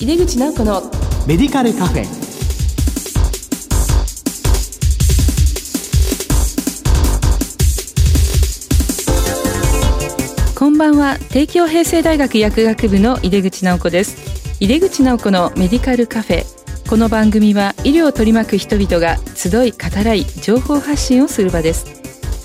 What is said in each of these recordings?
井出口直子のメディカルカフェ。こんばんは。帝京平成大学薬学部の井出口直子です。井出口直子のメディカルカフェ。この番組は医療を取り巻く人々が集い語らい情報発信をする場です。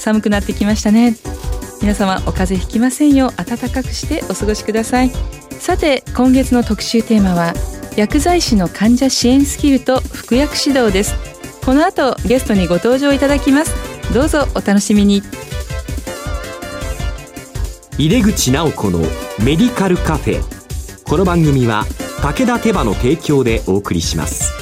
寒くなってきましたね。皆様お風邪ひきませんよう暖かくしてお過ごしくださいさて今月の特集テーマは薬剤師の患者支援スキルと服薬指導です。この後ゲストにご登場いただきます。どうぞお楽しみに。井出口直子のメディカルカフェ。この番組は武田手羽の提供でお送りします。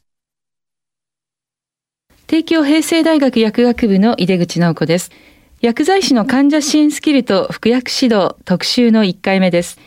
帝京平成大学薬学部の井出口直子です。薬剤師の患者支援スキルと服薬指導特集の1回目です。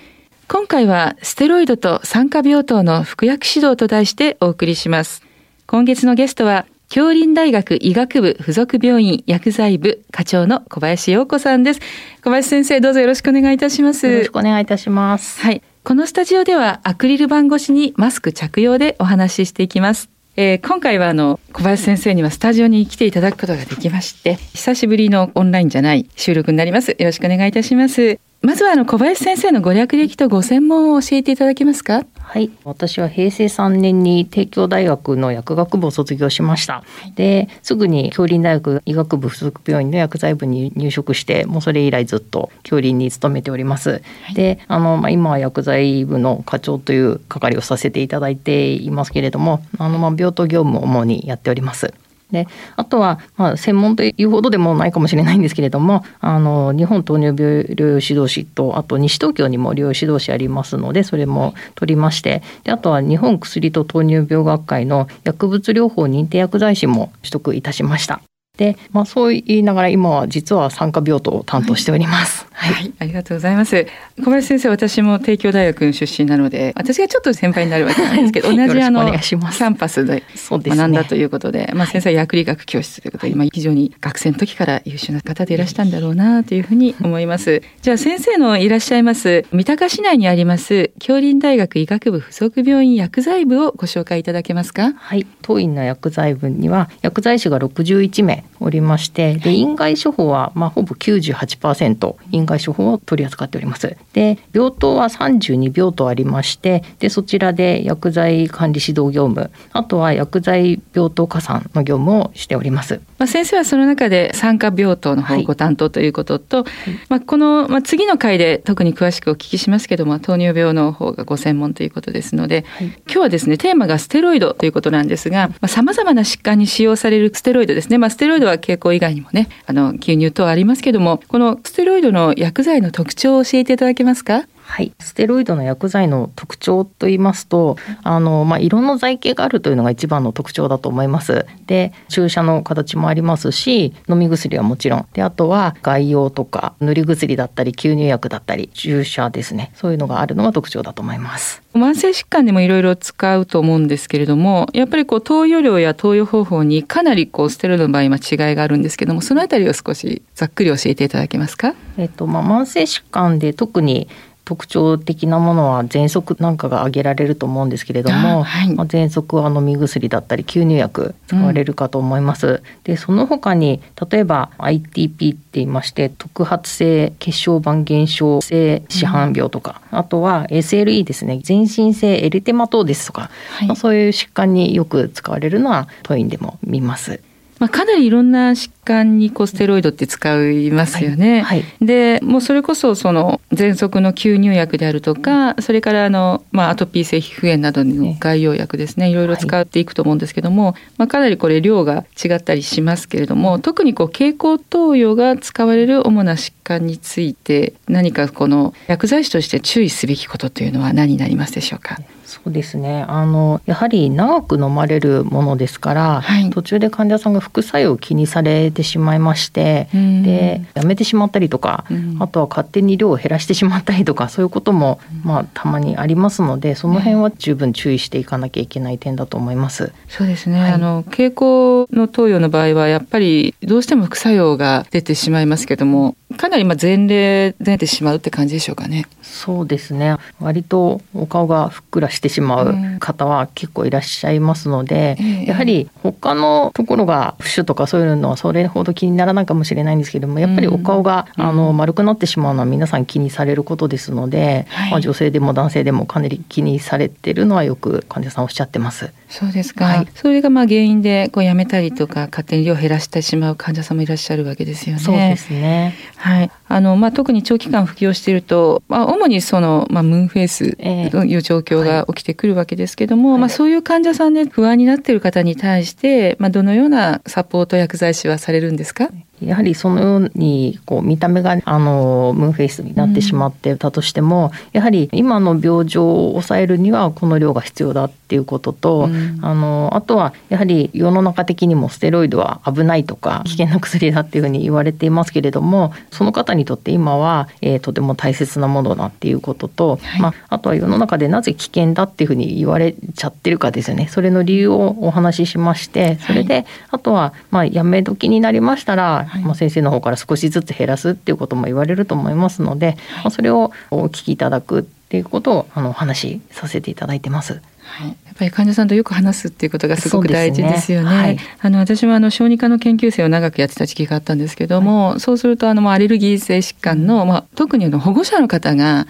今回はステロイドと酸化病棟の服薬指導と題してお送りします。今月のゲストは京林大学医学部附属病院薬剤部課長の小林陽子さんです。小林先生どうぞよろしくお願いいたします。よろしくお願いいたします。はい。このスタジオではアクリル板越しにマスク着用でお話ししていきますえー、今回はあの小林先生にはスタジオに来ていただくことができまして久しぶりのオンラインじゃない収録になります。よろしくお願いいたします。まずはあの小林先生のご略歴とご専門を教えていただけますか？はい。私は平成3年に帝京大学の薬学部を卒業しました。で、すぐに京林大学医学部附属病院の薬剤部に入職して、もうそれ以来ずっと京林に勤めております。はい、で、あの、まあ、今は薬剤部の課長という係をさせていただいていますけれども、あの、まあ、病棟業務を主にやっております。であとは、まあ、専門というほどでもないかもしれないんですけれどもあの日本糖尿病療養指導士とあと西東京にも療養指導士ありますのでそれも取りましてであとは日本薬と糖尿病学会の薬物療法認定薬剤師も取得いたしました。で、まあ、そう言いながら今は実は産科病棟を担当しております。はい、はい、ありがとうございます。小林先生、私も帝京大学出身なので、私がちょっと先輩になるわけなんですけど、同じあのキャンパスで学んだということで、でね、まあ先生は薬理学教室ということで、今非常に学生の時から優秀な方でいらしたんだろうなというふうに思います。じゃあ先生のいらっしゃいます三鷹市内にあります京林大学医学部附属病院薬剤部をご紹介いただけますか？はい、当院の薬剤部には薬剤師が61名おりましてで院外処方はまあほぼ98%院外処方を取り扱っております。で病棟は32病棟ありましてでそちらで薬剤管理指導業務あとは薬剤病棟加算の業務をしております。まあ、先生はその中で産科病棟の方ご担当ということと、はい、まあ、この、まあ、次の回で特に詳しくお聞きしますけども糖尿病の方がご専門ということですので、はい、今日はですねテーマがステロイドということなんですがさまざ、まな疾患に使用されるステロイドですね、まあ、ステロイドは経口以外にもねあの吸入等ありますけどもこのステロイドの薬剤の特徴を教えていただけますか？はい、ステロイドの薬剤の特徴といいますと、あのまあ、色の剤形があるというのが一番の特徴だと思います。で、注射の形もありますし、飲み薬はもちろん、であとは外用とか塗り薬だったり吸入薬だったり注射ですね、そういうのがあるのが特徴だと思います。慢性疾患でもいろいろ使うと思うんですけれども、やっぱりこう投与量や投与方法にかなりこうステロイドの場合は違いがあるんですけども、そのあたりを少しざっくり教えていただけますか？えっとまあ慢性疾患で特に特徴的なものは喘息なんかが挙げられると思うんですけれども、はい、まあ、喘息は飲み薬だったり吸入薬使われるかと思います。うん、でその他に例えば ITP って言いまして特発性血小板減少性市販病とか、うん、あとは SLE ですね。全身性エリテマトですとか、はい、まあ、そういう疾患によく使われるのは当院でも見ます。まあ、かなりいろんな疾患にこうステロイドって使いますよね。はいはい、でもうそれこそその喘息の吸入薬であるとかそれからあの、まあ、アトピー性皮膚炎などの外用薬ですね。い。ろいろ使っていくと思うんですけども、まあ、かなりこれ量が違ったりしますけれども特にこう経口投与が使われる主な疾患について何かこの薬剤師として注意すべきことというのは何になりますでしょうか？そうですね。あのやはり長く飲まれるものですから、はい、途中で患者さんが副作用を気にされてしまいまして、でやめてしまったりとか、あとは勝手に量を減らしてしまったりとかそういうことも、まあ、たまにありますのでその辺は十分注意していかなきゃいけない点だと思います。そうですね、はい、あの経口の投与の場合はやっぱりどうしても副作用が出てしまいますけどもかなりまあ前例出てしまうって感じでしょうかね。そうですね。割とお顔がふっくらしてしまう方は結構いらっしゃいますので、うん、やはり他のところが浮腫とかそういうのはそれほど気にならないかもしれないんですけどもやっぱりお顔が、うん、あの丸くなってしまうのは皆さん気にされることですので、はい、まあ、女性でも男性でもかなり気にされてるのはよく患者さんおっしゃってます。そうですか、はい、それがまあ原因でこうやめたりとか勝手に量を減らしてしまう患者さんもいらっしゃるわけですよね。そうですね。はい、あのまあ、特に長期間服用していると、まあ、主にその、まあ、ムーンフェイスという状況が起きてくるわけですけども、えーはい、まあ、そういう患者さんで不安になっている方に対して、まあ、どのようなサポート薬剤師はされるんですか？やはりそのようにこう見た目があのムーンフェイスになってしまってたとしても、うん、やはり今の病状を抑えるにはこの量が必要だっていうことと、うん、あのあとはやはり世の中的にもステロイドは危ないとか危険な薬だっていうふうに言われていますけれどもその方にとって今は、えー、とても大切なものだっていうことと、はい、まあ、あとは世の中でなぜ危険だっていうふうに言われちゃってるかですよね。それの理由をお話ししましてそれで、はい、あとはまあやめ時になりましたら、はい、まあ、先生の方から少しずつ減らすっていうことも言われると思いますので、まあ、それをお聞きいただくっていうことをあのお話しさせていただいてます。はい、やっぱり患者さんとよく話すっていうことがすごく大事ですよね。ね。はい、あの私はあの小児科の研究生を長くやってた時期があったんですけども、はい、そうするとあのアレルギー性疾患の、まあ、特にあの保護者の方が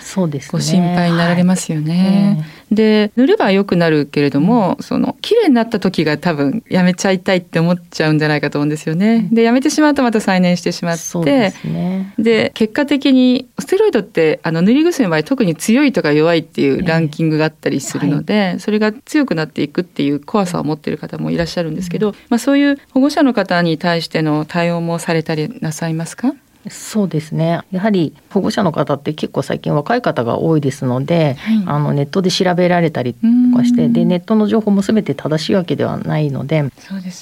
ご心配になられますよね。はいで塗れば良くなるけれども、その綺麗になった時が多分やめちゃいたいって思っちゃうんじゃないかと思うんですよね。でやめてしまうとまた再燃してしまってで、ね、結果的にステロイドってあの塗り薬の場合特に強いとか弱いっていうランキングがあったりするので、はい、それが強くなっていくっていう怖さを持っている方もいらっしゃるんですけど、まあ、そういう保護者の方に対しての対応もされたりなさいますか？そうですね。やはり保護者の方って結構最近若い方が多いですので、はい、あのネットで調べられたりとかしてでネットの情報も全て正しいわけではないので、ね、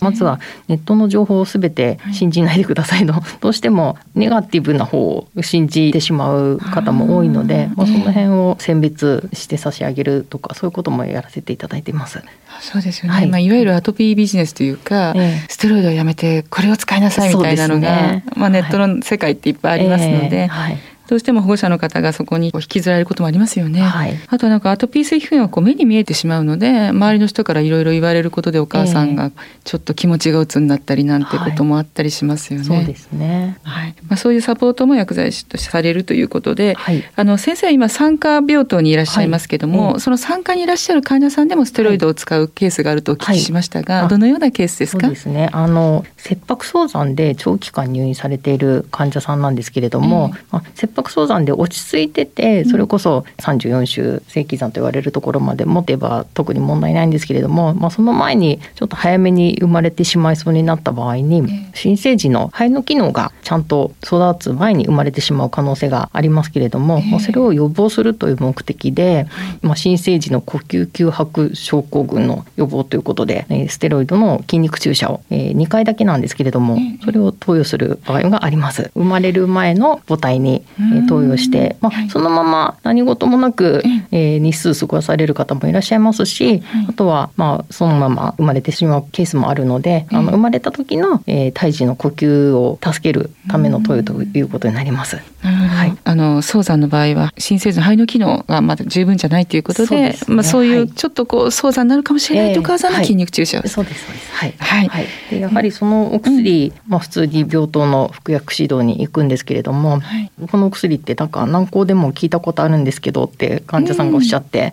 まずはネットの情報を全て信じないでくださいと、はい、どうしてもネガティブな方を信じてしまう方も多いのでまあ、その辺を選別して差し上げるとかそういうこともやらせていただいてます。そうですよね、はい。まあ、いわゆるアトピービジネスというか、えステロイドをやめてこれを使いなさいみたいなのが、ね、まあ、ネットの世界っていっぱいありますので、はい、どうしても保護者の方がそこに引きずられることもありますよね。はい、あとなんかアトピー性皮膚炎はこう目に見えてしまうので周りの人からいろいろ言われることでお母さんがちょっと気持ちが鬱になったりなんてこともあったりしますよね。はい、そうですね。はい。まあそういうサポートも薬剤師としてされるということで、はい、あの先生は今産科病棟にいらっしゃいますけども、その産科にいらっしゃる患者さんでもステロイドを使うケースがあるとお聞きしましたが、どのようなケースですか？ですね。あの切迫早産で長期間入院されている患者さんなんですけれども、えー、まあ、切迫早産で落ち着いててそれこそ34週正規算と言われるところまで持てば特に問題ないんですけれども、まあ、その前にちょっと早めに生まれてしまいそうになった場合に新生児の肺の機能がちゃんと育つ前に生まれてしまう可能性がありますけれども、まあ、それを予防するという目的で、まあ、新生児の呼吸吸迫症候群の予防ということでステロイドの筋肉注射を2回だけなんですけれどもそれを投与する場合があります生まれる前の母体に投与してまあ、そのまま何事もなく、えー、日数過ごされる方もいらっしゃいますし、あとはまあそのまま生まれてしまうケースもあるので、あの生まれた時の、えー、胎児の呼吸を助けるための投与ということになります。はい、あの早産の場合は新生児の肺の機能がまだ十分じゃないということで、ね、まあそういうちょっとこう早産になるかもしれないというお母さんの筋肉注射、えー、そうですそうです。はい。はい、はい、でやはりそのお薬、うん、まあ普通に病棟の服薬指導に行くんですけれども、はい、このお薬ってなんか軟膏でも聞いたことあるんですけどって患者さんがおっしゃって、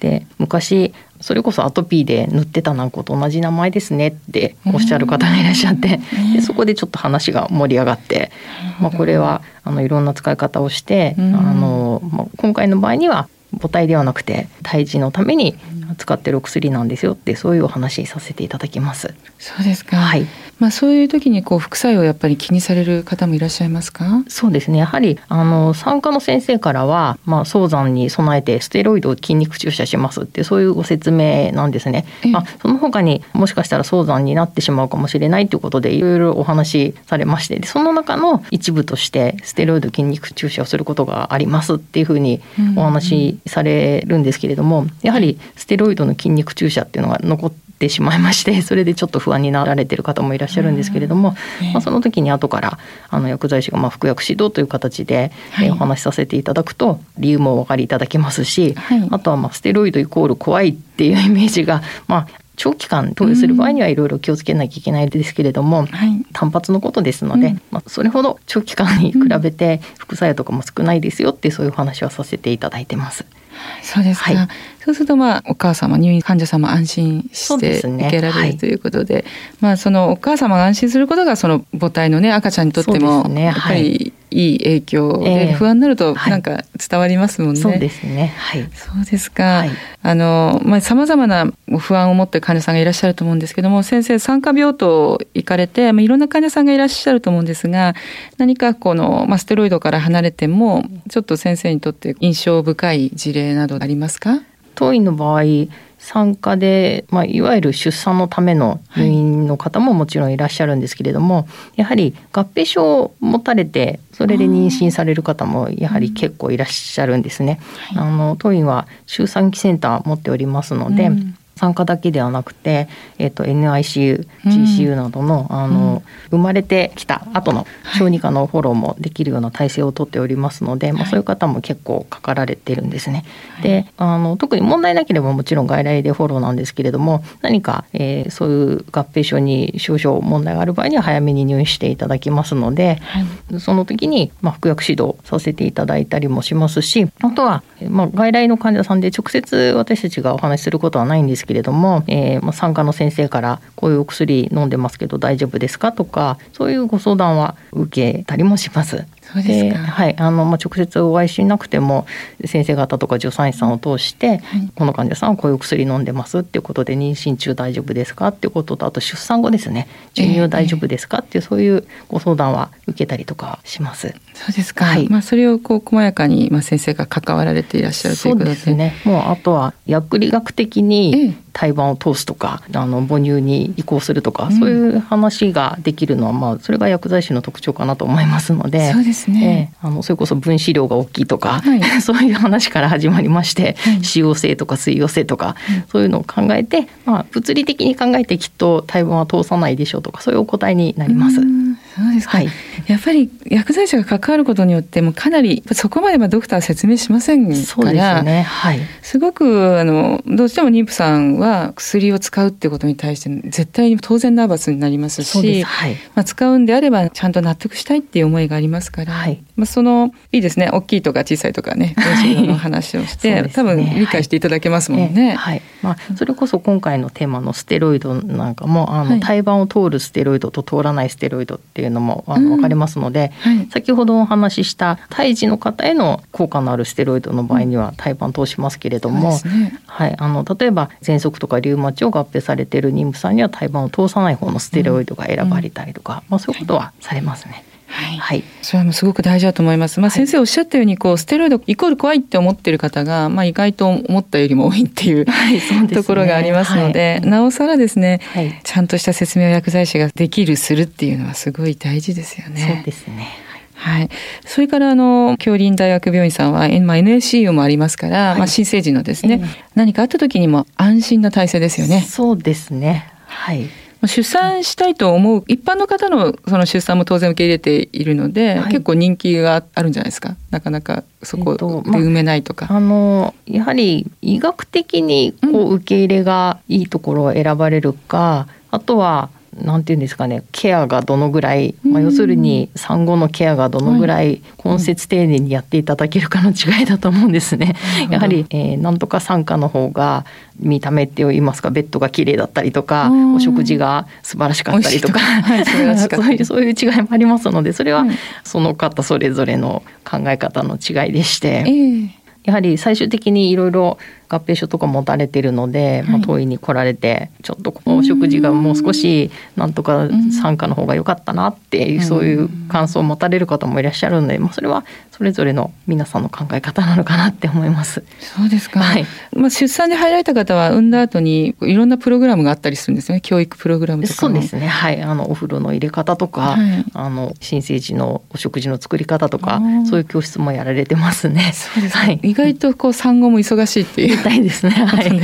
で昔それこそアトピーで塗ってた軟膏と同じ名前ですねっておっしゃる方がいらっしゃって。でそこでちょっと話が盛り上がって、まあ、これはあのいろんな使い方をして、うん。あのまあ、今回の場合には母体ではなくて胎児のために使ってるお薬なんですよってそういうお話させていただきます。そうですか。はいまあそういう時にこう副作用をやっぱり気にされる方もいらっしゃいますか？そうですねやはりあの産科の先生からは、まあ、早産に備えてステロイドを筋肉注射しますってそういうご説明なんですね。ええまあ、その他にもしかしたら早産になってしまうかもしれないということでいろいろお話しされましてでその中の一部としてステロイド筋肉注射をすることがありますっていうふうにお話しされるんですけれどもやはりステロイドの筋肉注射っていうのが残ってしまいまして それでちょっと不安になられてる方もいらっしゃるんですけれども、まあ、その時に後からあの薬剤師がまあ服薬指導という形で、はい。えーお話しさせていただくと理由もお分かりいただけますし、はい。あとはまあステロイドイコール怖いっていうイメージが、まあ、長期間投与する場合にはいろいろ気をつけなきゃいけないですけれども、はい。単発のことですので、うん。まあ、それほど長期間に比べて副作用とかも少ないですよってそういうお話はさせていただいてます。そうですか。はいそうするとまあお母様入院患者様安心して受けられはいるということで、まあそのお母様が安心することがその母体のね赤ちゃんにとってもやっぱりいい影響ええで不安になるとはいなんか伝わりますもんね。そうですね。はい。そうですか。はいあの、まあ、様々な不安を持ってる患者さんがいらっしゃると思うんですけども、先生、産科病棟行かれて、まあ、いろんな患者さんがいらっしゃると思うんですが、何かこの、まあ、ステロイドから離れても、ちょっと先生にとって印象深い事例などありますか？当院の場合産科で、まあ、いわゆる出産のための入院の方ももちろんいらっしゃるんですけれども、やはり合併症を持たれてそれで妊娠される方もやはり結構いらっしゃるんですね。あの当院は周産期センター持っておりますので、うん産科だけではなくて、えっと NICU、うん。GCU などの,、あの生まれてきた後の小児科のフォローもできるような体制をとっておりますので、まあ、そういう方も結構かかられてるんですね。であの特に問題なければもちろん外来でフォローなんですけれども何か、えーそういう合併症に少々問題がある場合には早めに入院していただきますので、その時に、まあ、服薬指導させていただいたりもしますしあとは、えーまあ、外来の患者さんで直接私たちがお話しすることはないんですけれども、えーまあ、産科の先生からこういうお薬飲んでますけど大丈夫ですかとかそういうご相談は受けたりもします。そうですかはい、あのまあ直接お会いしなくても先生方とか助産師さんを通して、はいこの患者さんはこういうお薬飲んでますっていうことで妊娠中大丈夫ですかっていうこととあと出産後ですね授乳大丈夫ですかっていうそういうご相談は受けたりとかします。そうですか。はいまあ、それをこう、細やかに、まあ、先生が関わられていらっしゃるといそううことで。ですね。もうあとは薬理学的ええに胎盤を通すとか、あの母乳に移行するとか、うんそういう話ができるのはまあそれが薬剤師の特徴かなと思いますので。そうですね。ええあのそれこそ分子量が大きいとか、はい そういう話から始まりまして、はい使用性とか水溶性とか、そういうのを考えて、まあ、物理的に考えてきっと胎盤は通さないでしょうとかそういうお答えになります。うんそうですか、はいやっぱり薬剤師が関わることによってもかなりそこまではドクターは説明しませんそうでからすね。はい。ごくあのどうしても妊婦さんは薬を使うってことに対して絶対に当然ナーバスになりますそうでしす。はい。まあ、使うんであればちゃんと納得したいっていう思いがありますから、はいまあ、そのいいですね大きいとか小さいとかねの話をして、そうですね多分理解していただけますもんね。ええはいまあ、それこそ今回のテーマのステロイドなんかもあの、はい胎盤を通るステロイドと通らないステロイドっていうのもあうん。の分かれますので、はい。先ほどお話しした胎児の方への効果のあるステロイドの場合には胎盤通しますけれども、ね。はい、あの例えば喘息とかリウマチを合併されている妊婦さんには胎盤を通さない方のステロイドが選ばれたりとか、まあ、そういうことはされますね。はいはい、それはもうすごく大事だと思います。まあ、先生おっしゃったように、こう、ステロイドイコール怖いって思ってる方が、まあ、意外と思ったよりも多いっていう、はいそうねところがありますので、はいなおさらですね、はいちゃんとした説明を薬剤師ができる、するっていうのはすごい大事ですよね。そうですね。はい。それから、あの、京林大学病院さんは、えまあ、NSCU もありますから、はいまあ、新生児のですね、ええ何かあった時にも安心な体制ですよね。そうですね。はい。まあ出産したいと思う一般の方のその出産も当然受け入れているので、はい。結構人気があるんじゃないですか。なかなかそこえっとまあで埋めないとか、あのやはり医学的にこう受け入れがいいところを選ばれるか、あとはなんていうんですかねケアがどのぐらい、まあ、要するに産後のケアがどのぐらい根節丁寧にやっていただけるかの違いだと思うんですね。やはり、えー、なんとか産科の方が見た目って言いますかベッドが綺麗だったりとかお食事が素晴らしかったりとか そういうそういう違いもありますのでそれはその方それぞれの考え方の違いでして。えーやはり最終的にいろいろ合併症とか持たれてるので、はい、まあ、遠いに来られてちょっとこのお食事がもう少しなんとか参加の方が良かったなっていう、そういう感想を持たれる方もいらっしゃるので、まあ、それはそれぞれの皆さんの考え方なのかなって思います。そうですか、はい、まあ、出産で入られた方は産んだ後にいろんなプログラムがあったりするんですね。教育プログラムとかそうですね。はい。あのお風呂の入れ方とか、はい、あの新生児のお食事の作り方とかそういう教室もやられてますね。そうです、はい、意外とこう産後も忙しいっていう。みたいです ね。はい。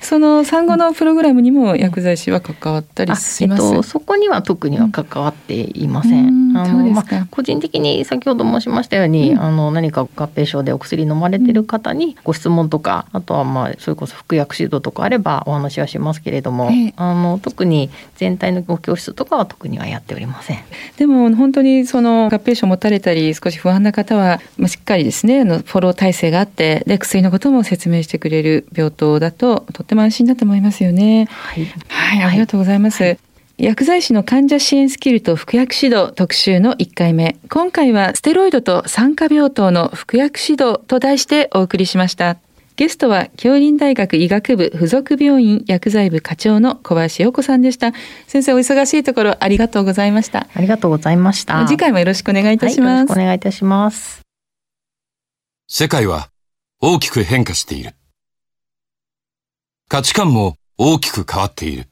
その産後のプログラムにも薬剤師は関わったりします？えっと、そこには特には関わっていません。うん、あのまあ個人的に先ほど申しましたように、うん、あの何か合併症でお薬飲まれてる方にご質問とか、あとはまあそれこそ服薬指導とかあればお話はしますけれども、あの特に全体のご教室とかは特にはやっておりません。でも本当にその合併症を持たれたり少し不安な方は、まあ、しっかりですねあのフォロー体制があってで薬のことも説明してくれる病棟だととっても安心だと思いますよね。はい、はい、ありがとうございます。はい薬剤師の患者支援スキルと服薬指導特集の1回目。今回はステロイドと酸化病棟の服薬指導と題してお送りしました。ゲストは京林大学医学部附属病院薬剤部課長の小林陽子さんでした。先生お忙しいところありがとうございました。ありがとうございました。次回もよろしくお願いいたします。はい、よろしくお願いいたします。世界は大きく変化している。価値観も大きく変わっている。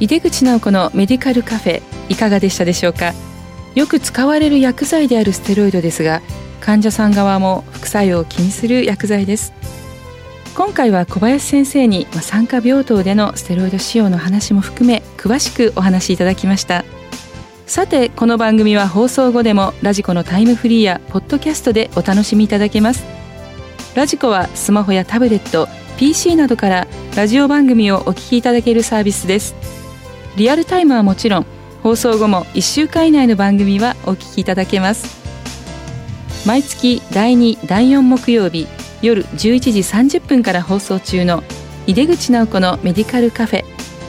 井出口直子のメディカルカフェいかがでしたでしょうか？よく使われる薬剤であるステロイドですが患者さん側も副作用を気にする薬剤です。今回は小林先生に酸化病棟でのステロイド使用の話も含め詳しくお話しいただきました。さてこの番組は放送後でもラジコのタイムフリーやポッドキャストでお楽しみいただけます。ラジコはスマホやタブレット PC などからラジオ番組をお聞きいただけるサービスです。リアルタイムはもちろん放送後も1週間以内の番組はお聞きいただけます。毎月第2第4木曜日夜11時30分から放送中の井出口直子のメディカルカフェ。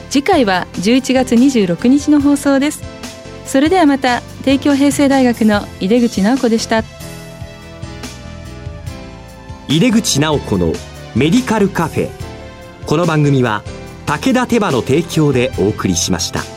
次回は11月26日の放送です。それではまた帝京平成大学の井出口直子でした。井出口直子のメディカルカフェ。この番組は武田手羽の提供でお送りしました。